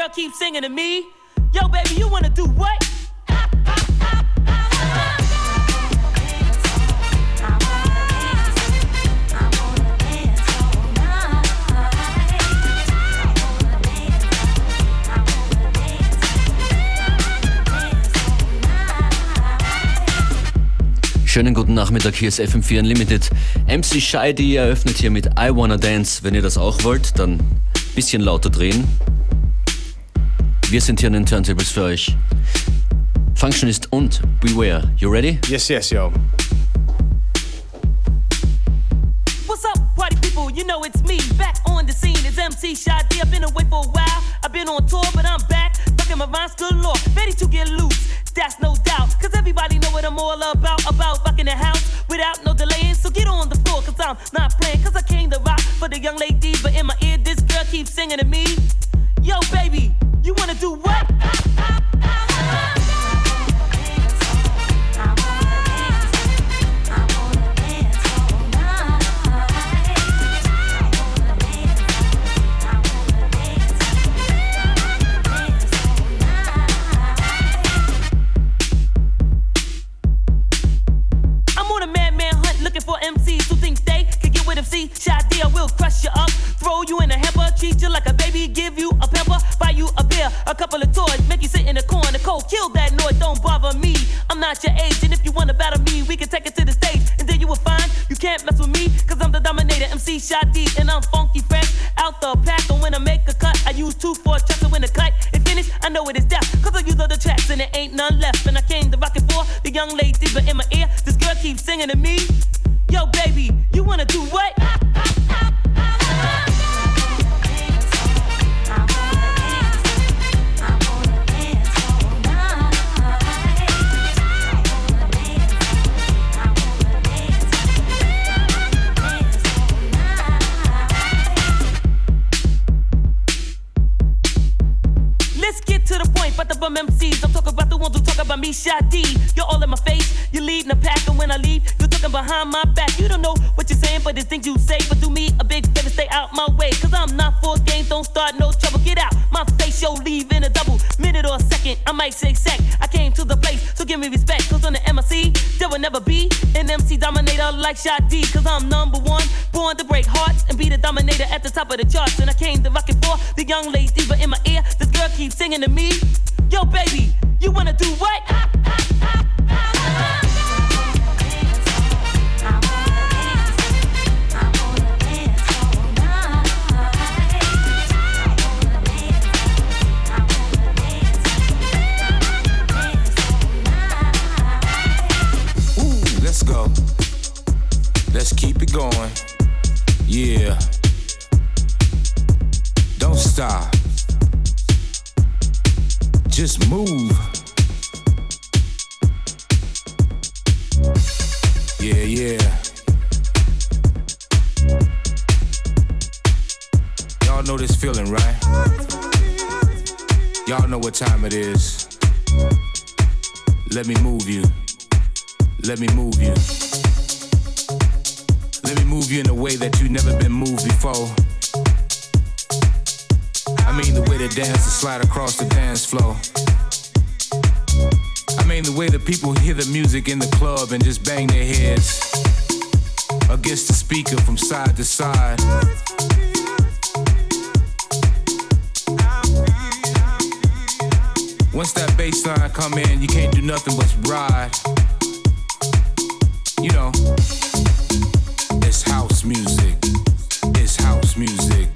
girl keeps singing to me. Yo, baby, you wanna do what? Schönen guten Nachmittag, hier ist FM4 Unlimited. MC Scheidi eröffnet hier mit I Wanna Dance. Wenn ihr das auch wollt, dann ein bisschen lauter drehen. Wir sind hier an den Turntables für euch. Functionist und Beware. You ready? Yes, yes, yo. What's up, party people? You know it's me. Back on the scene. It's MC Shadi. I've been away for a while. I've been on tour, but I'm back. Fucking my rhymes galore. Ready to get loose. That's no doubt. Cause everybody know what I'm all about. About fucking the house without no delaying. So get on the floor, cause I'm not playing. Cause I came to rock for the young ladies. But in my ear, this girl keeps singing to me. A couple of toys, make you sit in the corner cold. Kill that noise, don't bother me. I'm not your age, and if you wanna battle me, we can take it to the stage, and then you will find you can't mess with me, cause I'm the dominator. MC Shadi, and I'm funky fresh out the pack. And when I make a cut, I use two for tracks, and when the cut is finished, I know it is death, cause I use all the tracks, and there ain't none left. And I came to rock it for the young ladies, but in my ear, this girl keeps singing to me. Just move. Yeah, yeah. Y'all know this feeling, right? Y'all know what time it is. Let me move you. Let me move you. Let me move you in a way that you've never been moved before. I mean the way the dancers slide across the dance floor. I mean the way the people hear the music in the club and just bang their heads against the speaker from side to side. Once that bass line come in, you can't do nothing but ride. You know, it's house music. It's house music.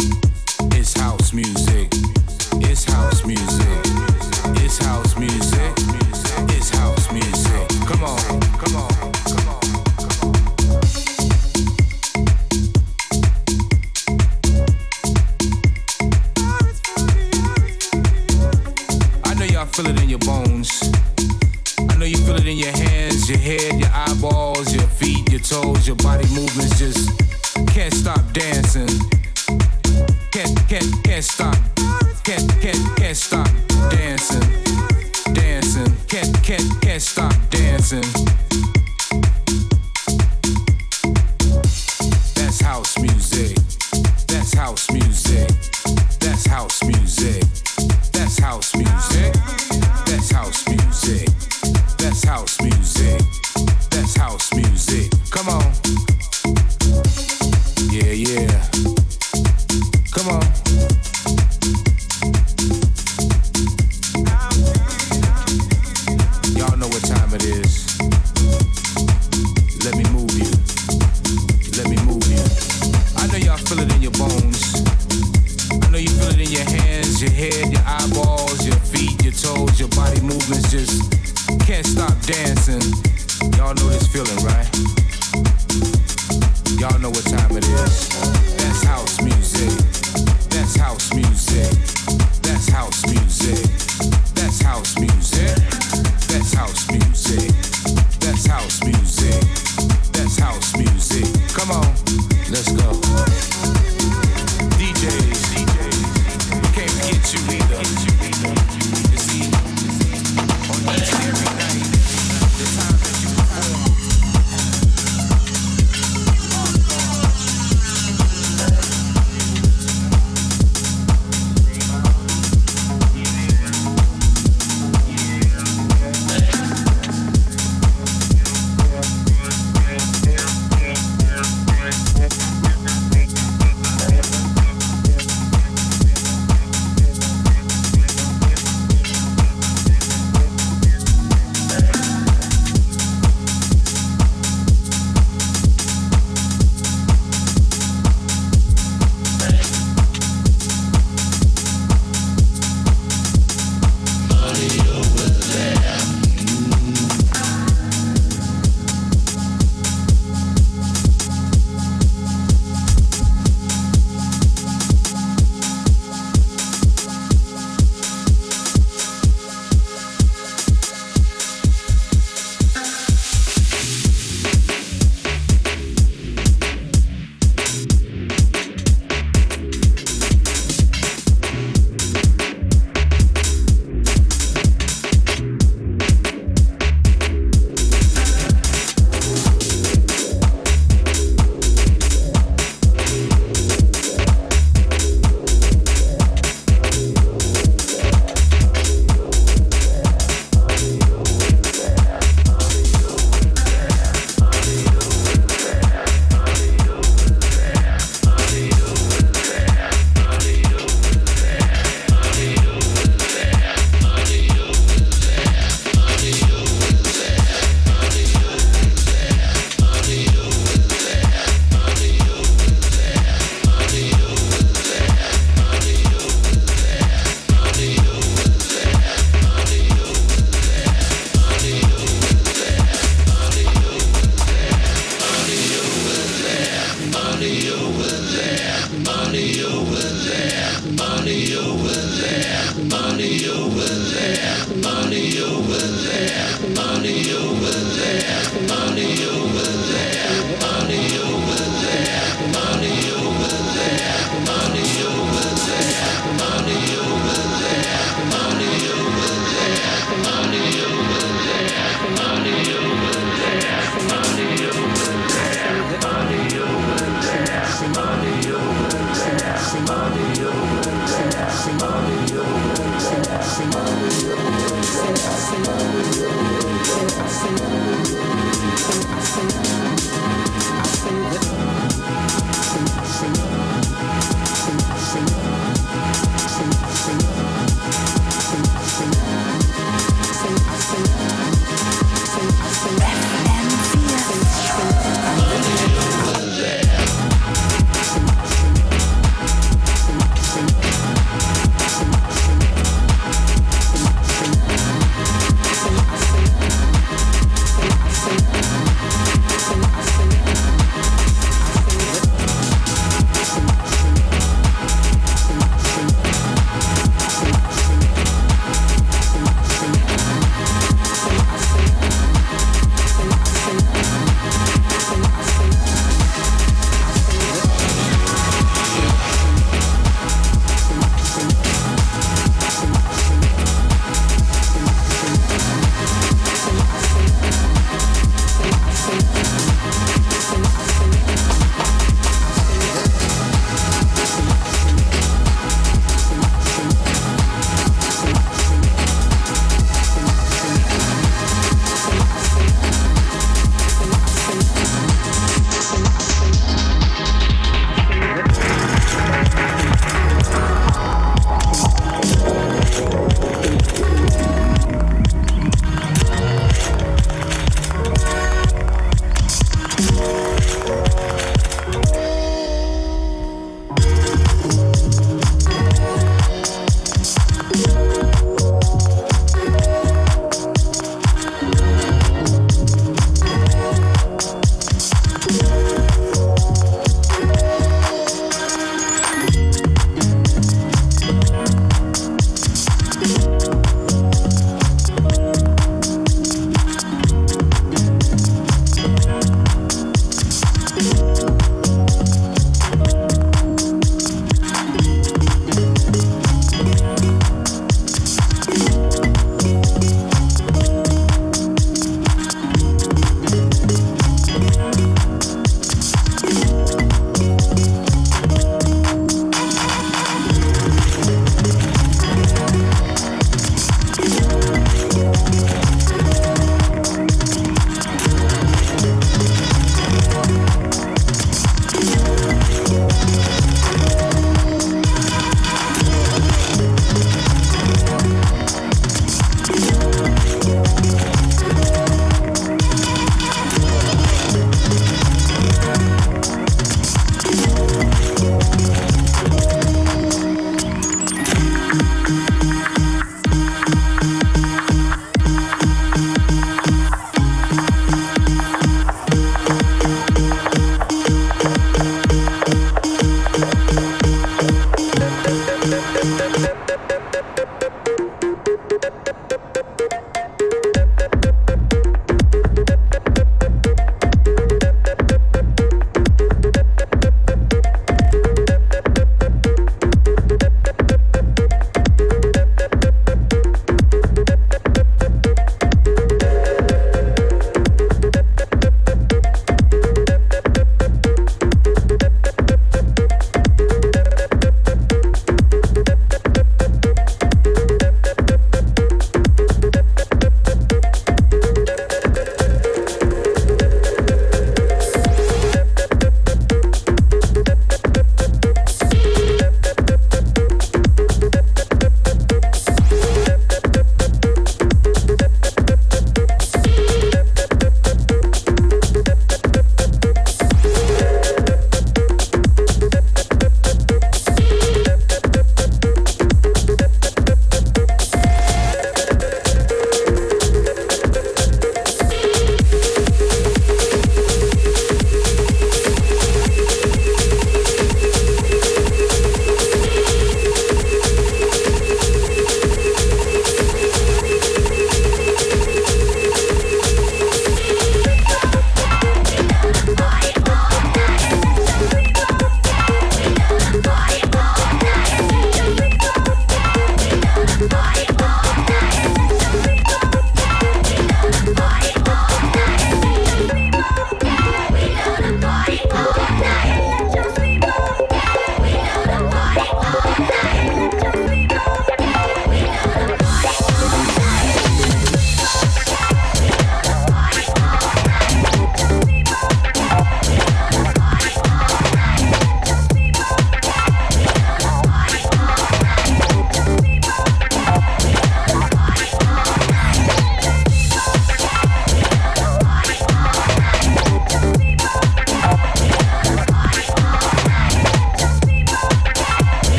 Money over there, money over there, money over there, money over there.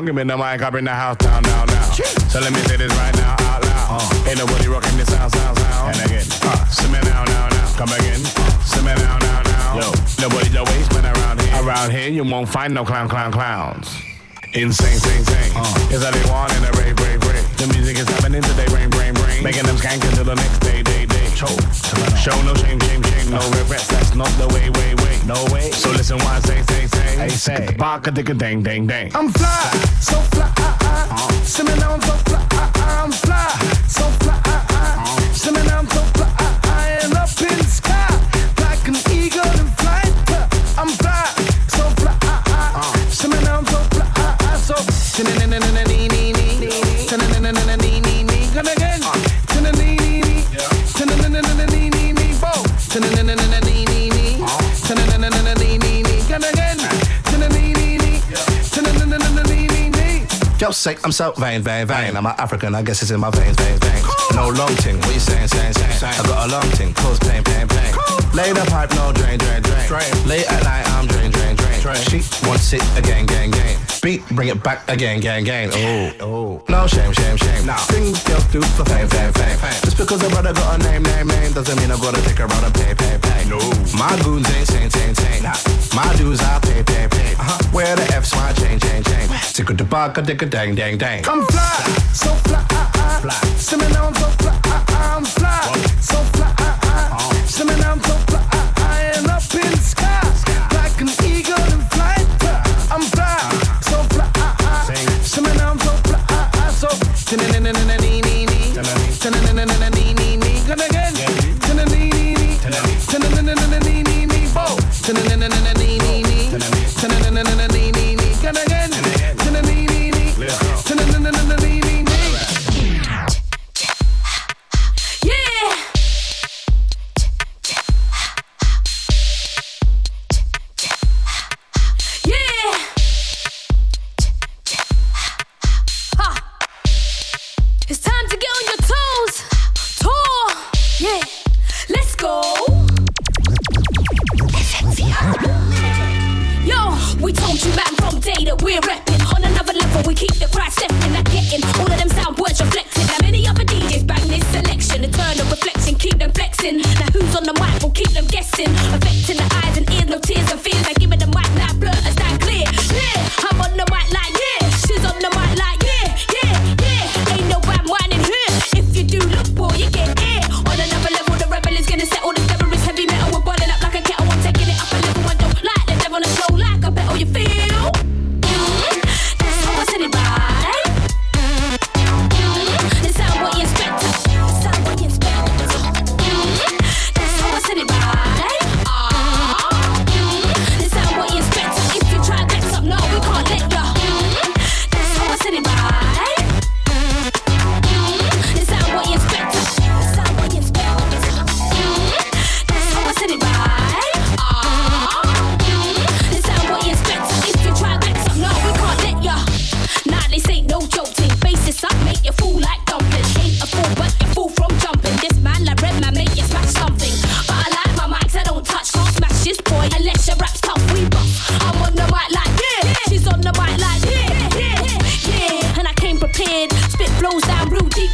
Down. Give me the mic, I bring the house down, down, down. So let me say this right now out loud. Uh. Ain't nobody rocking this sound, sound, sound. And again, uh, simmer now, now, now. Come again, simmer now, now, now. Yo, nobody's a wasteman around here. Around here, you won't find no clown, clown, clowns. Insane, sing, sing. Uh. Is that they want in a rave, rave, rave. The music is happening today, rain, rain, rain. Making them skank until the next day, Show, no shame, shame, shame, no regrets. That's not the way, way, way. No way. So listen, why I say, say, say. Hey, say. Baka, dicka, dang, dang, dang. I'm fly, so fly. Uh. See me now, I'm so fly. Yo, say I'm so vain, vain, vain. I'm an African, I guess it's in my veins, veins, veins. No long ting, what you saying, saying, saying? I got a long ting, cause pain, pain, pain. Lay the pipe, no drain, drain, drain. Late at night, I'm drain, drain, drain. She wants it again, gang, gang. Beat, bring it back again, gang, gang. Oh, oh. No shame, shame, shame. Now things girls do for fame, fame, fame, fame. Just because a brother got a name, name, name, doesn't mean I gotta take her out and pay, pay, pay. No, my goons ain't saying, saying, saying. Nah, my dudes I pay, pay, pay. Uh-huh. Where the F's my chain, chain, chain. Tick the back, a dick a dang, dang, dang. I'm fly, so fly. See me now I'm so fly, I'm fly, so fly. See me now I'm so fly, and up in the sky,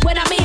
when I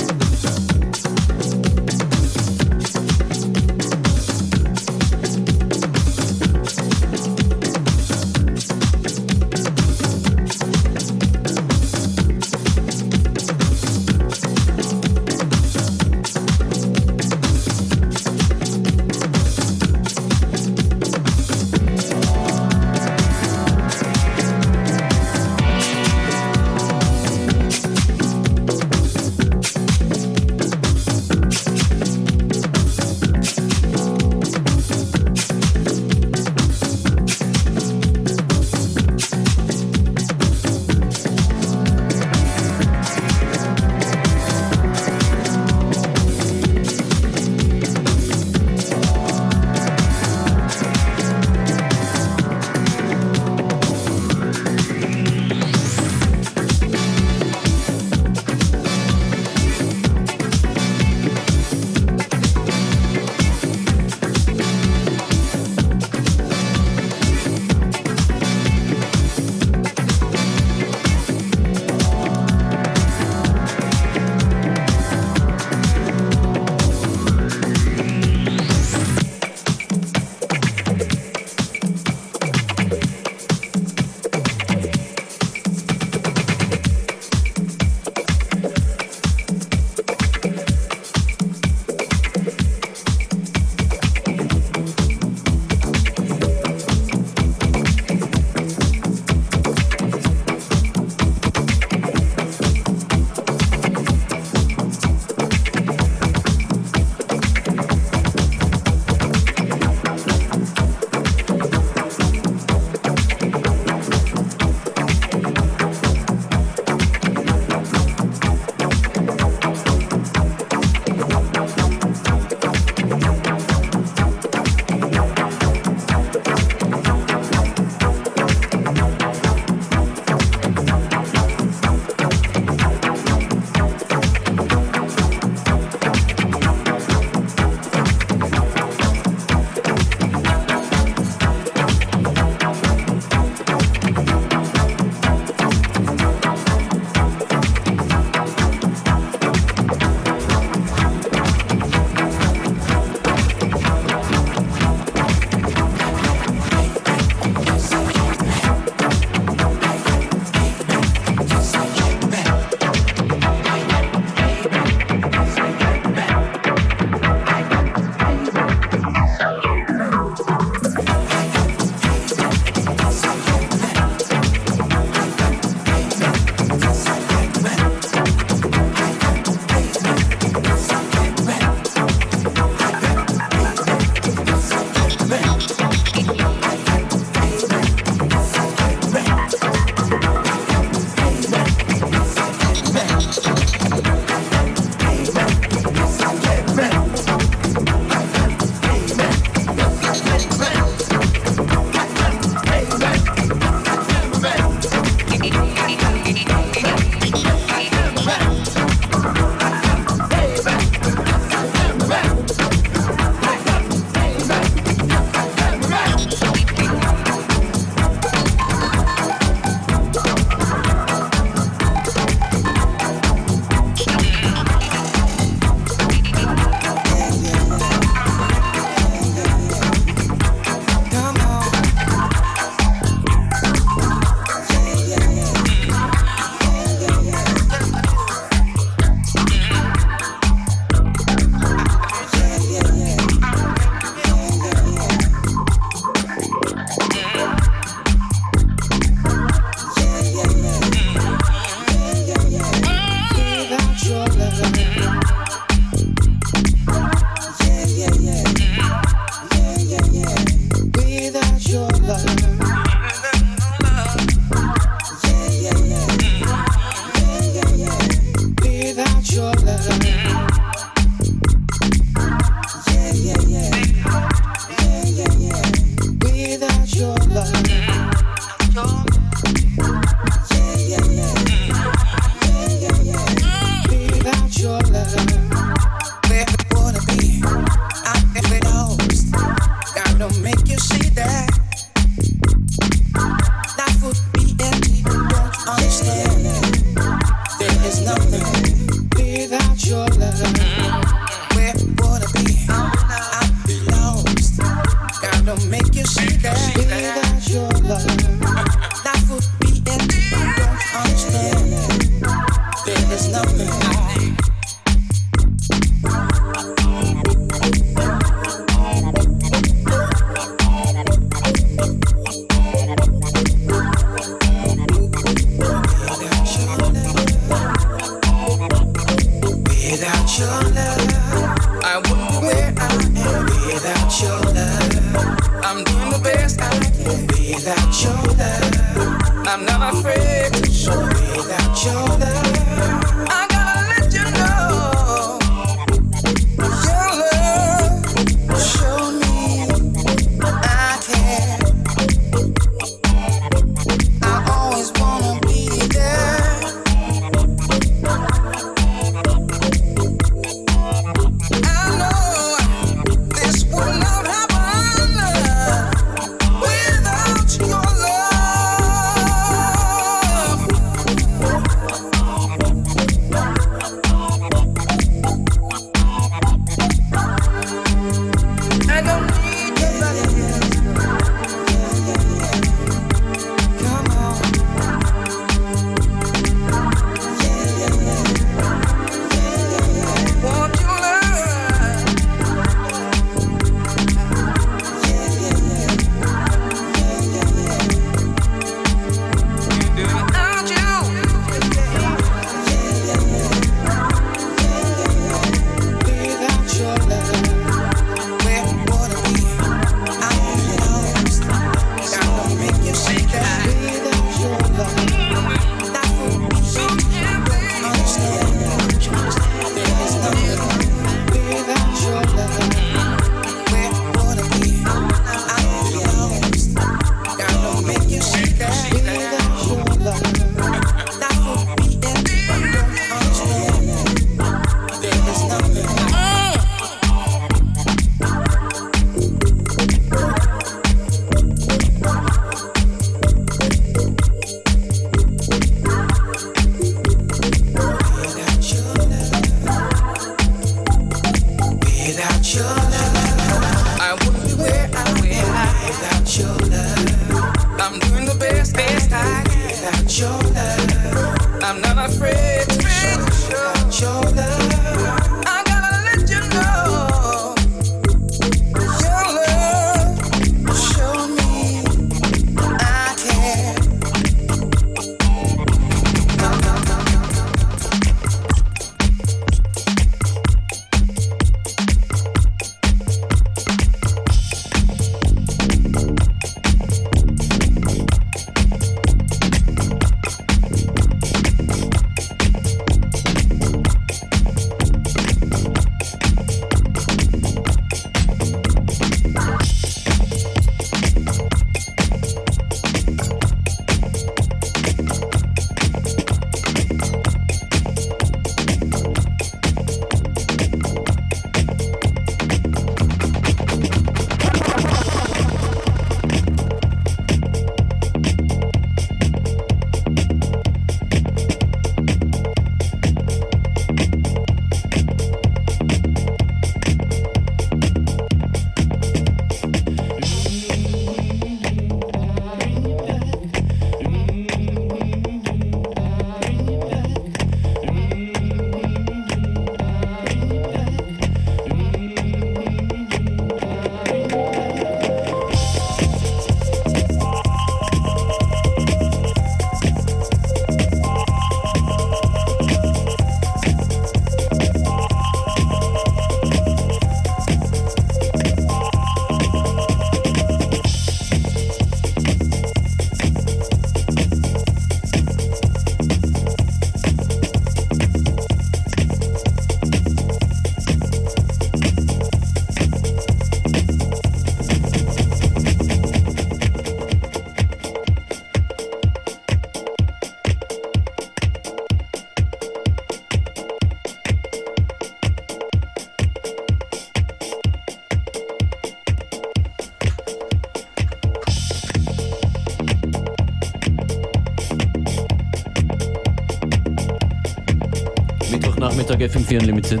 FM4 Unlimited.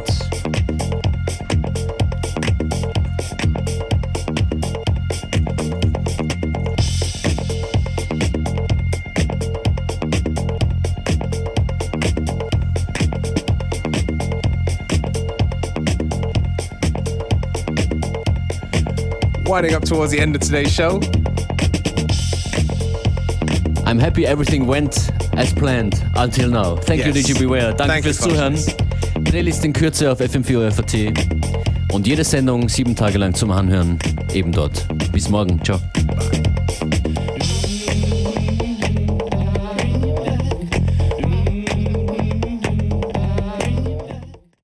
Winding up towards the end of today's show. I'm happy everything went as planned until now. Thank yes. you, DJ Beware. Danke Thank fürs Zuhören. Playlist in Kürze auf FM4 FAT. Und jede Sendung sieben Tage lang zum Anhören eben dort. Bis morgen. Ciao.